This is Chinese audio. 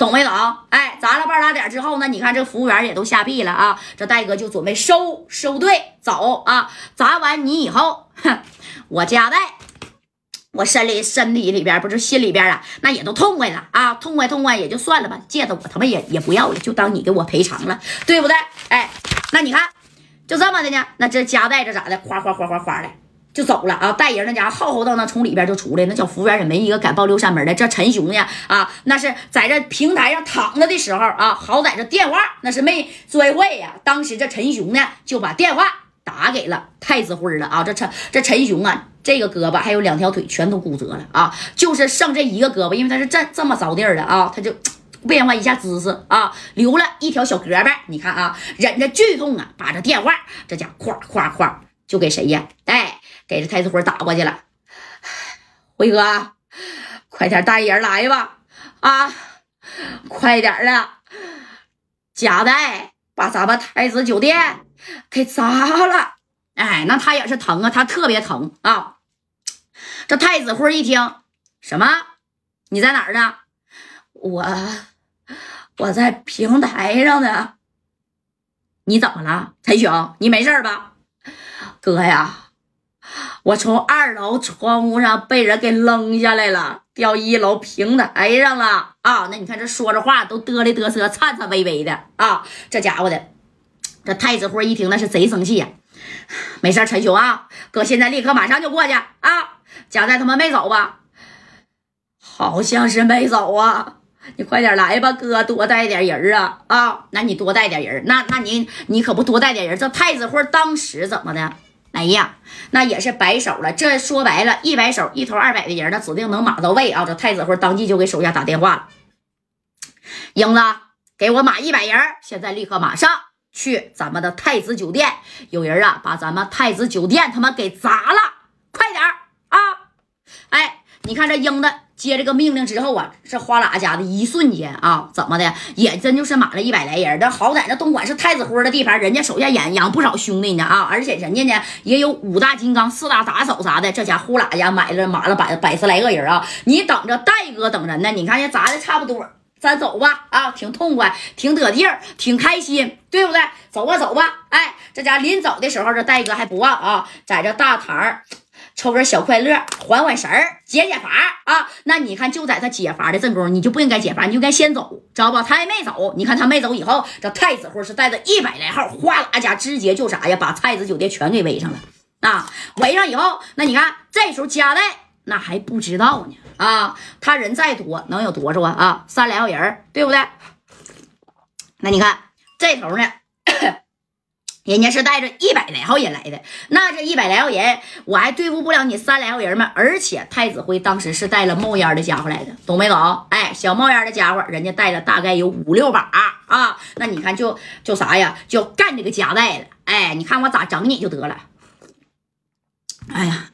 懂没懂？哎，砸了半拉点之后呢，你看这服务员也都下币了啊，这戴哥就准备收收队走啊。砸完你以后，哼，我家代。我身里身体里边不是心里边啊，那也都痛快了啊，痛快痛快也就算了吧，戒指我他妈也也不要了，就当你给我赔偿了，对不对？哎，那你看就这么的呢，那这夹带着咋的，哗哗哗哗哗的就走了啊，带人那家伙浩浩荡荡从里边就出来，那小服务员也没一个敢报六扇门的。这陈雄呢啊，那是在这平台上躺着的时候啊，好在这电话那是没摔坏呀，当时这陈雄呢就把电话打给了太子辉了啊，这陈这陈雄啊。这个胳膊还有两条腿全都骨折了啊，就是剩这一个胳膊，因为他是这这么着地儿的啊，他就变化一下姿势啊，留了一条小胳膊。你看啊，忍着剧痛啊，把这电话这家咵咵咵就给谁呀？哎，给这太子辉打过去了。辉哥，快点带人来吧！啊，快点的，贾代把咱们太子酒店给砸了。哎，那他也是疼啊，他特别疼啊。这太子辉一听，什么？你在哪儿呢？我我在平台上呢。你怎么了，陈雄？你没事吧？哥呀，我从二楼窗户上被人给扔下来了，掉一楼平台上了啊！那你看这说着话都嘚里嘚瑟、颤颤巍巍的啊！这家伙的，这太子辉一听那是贼生气呀。没事，陈雄啊，哥现在立刻马上就过去啊！贾代他们没走吧？好像是没走啊！你快点来吧，哥，多带点人啊！啊，那你多带点人，那那你你可不多带点人，这太子辉当时怎么的？哎呀，那也是摆手了。这说白了，一摆手，一头二百的人，那指定能码到位啊！这太子辉当即就给手下打电话了：“英子，给我码一百人，现在立刻马上。”去咱们的太子酒店，有人啊把咱们太子酒店他妈给砸了，你看这英子接这个命令之后啊，这哗啦家的一瞬间啊，怎么的也真就是满了一百来人。这好在这东莞是太子辉的地盘，人家手下养养不少兄弟呢啊，而且人家呢也有五大金刚、四大打手啥的，这家呼啦家买了满了百百十来个人啊！你等着戴哥等人呢，你看人砸的差不多。咱走吧，啊，挺痛快，挺得劲儿，挺开心，对不对？走吧，走吧。哎，这家临走的时候，这戴哥还不忘啊，在这大堂抽根小快乐，缓缓神儿，解解乏啊。那你看，就在他解乏的正中，你就不应该解乏，你就该先走，知道吧？他还没走，你看他没走以后，这太子会是带着一百来号，哗啦家直接就啥呀，把太子酒店全给围上了啊！围上以后，那你看这时候加代那还不知道呢。啊，他人再多能有多少啊？啊，三来号人，对不对？那你看这头呢，人家是带着一百来号人来的。那这一百来号人，我还对付不了你三来号人吗？而且太子辉当时是带了冒烟的家伙来的，懂没懂？哎，小冒烟的家伙，人家带了大概有五六把啊。那你看，就就啥呀？就干这个夹带了。哎，你看我咋整你就得了。哎呀。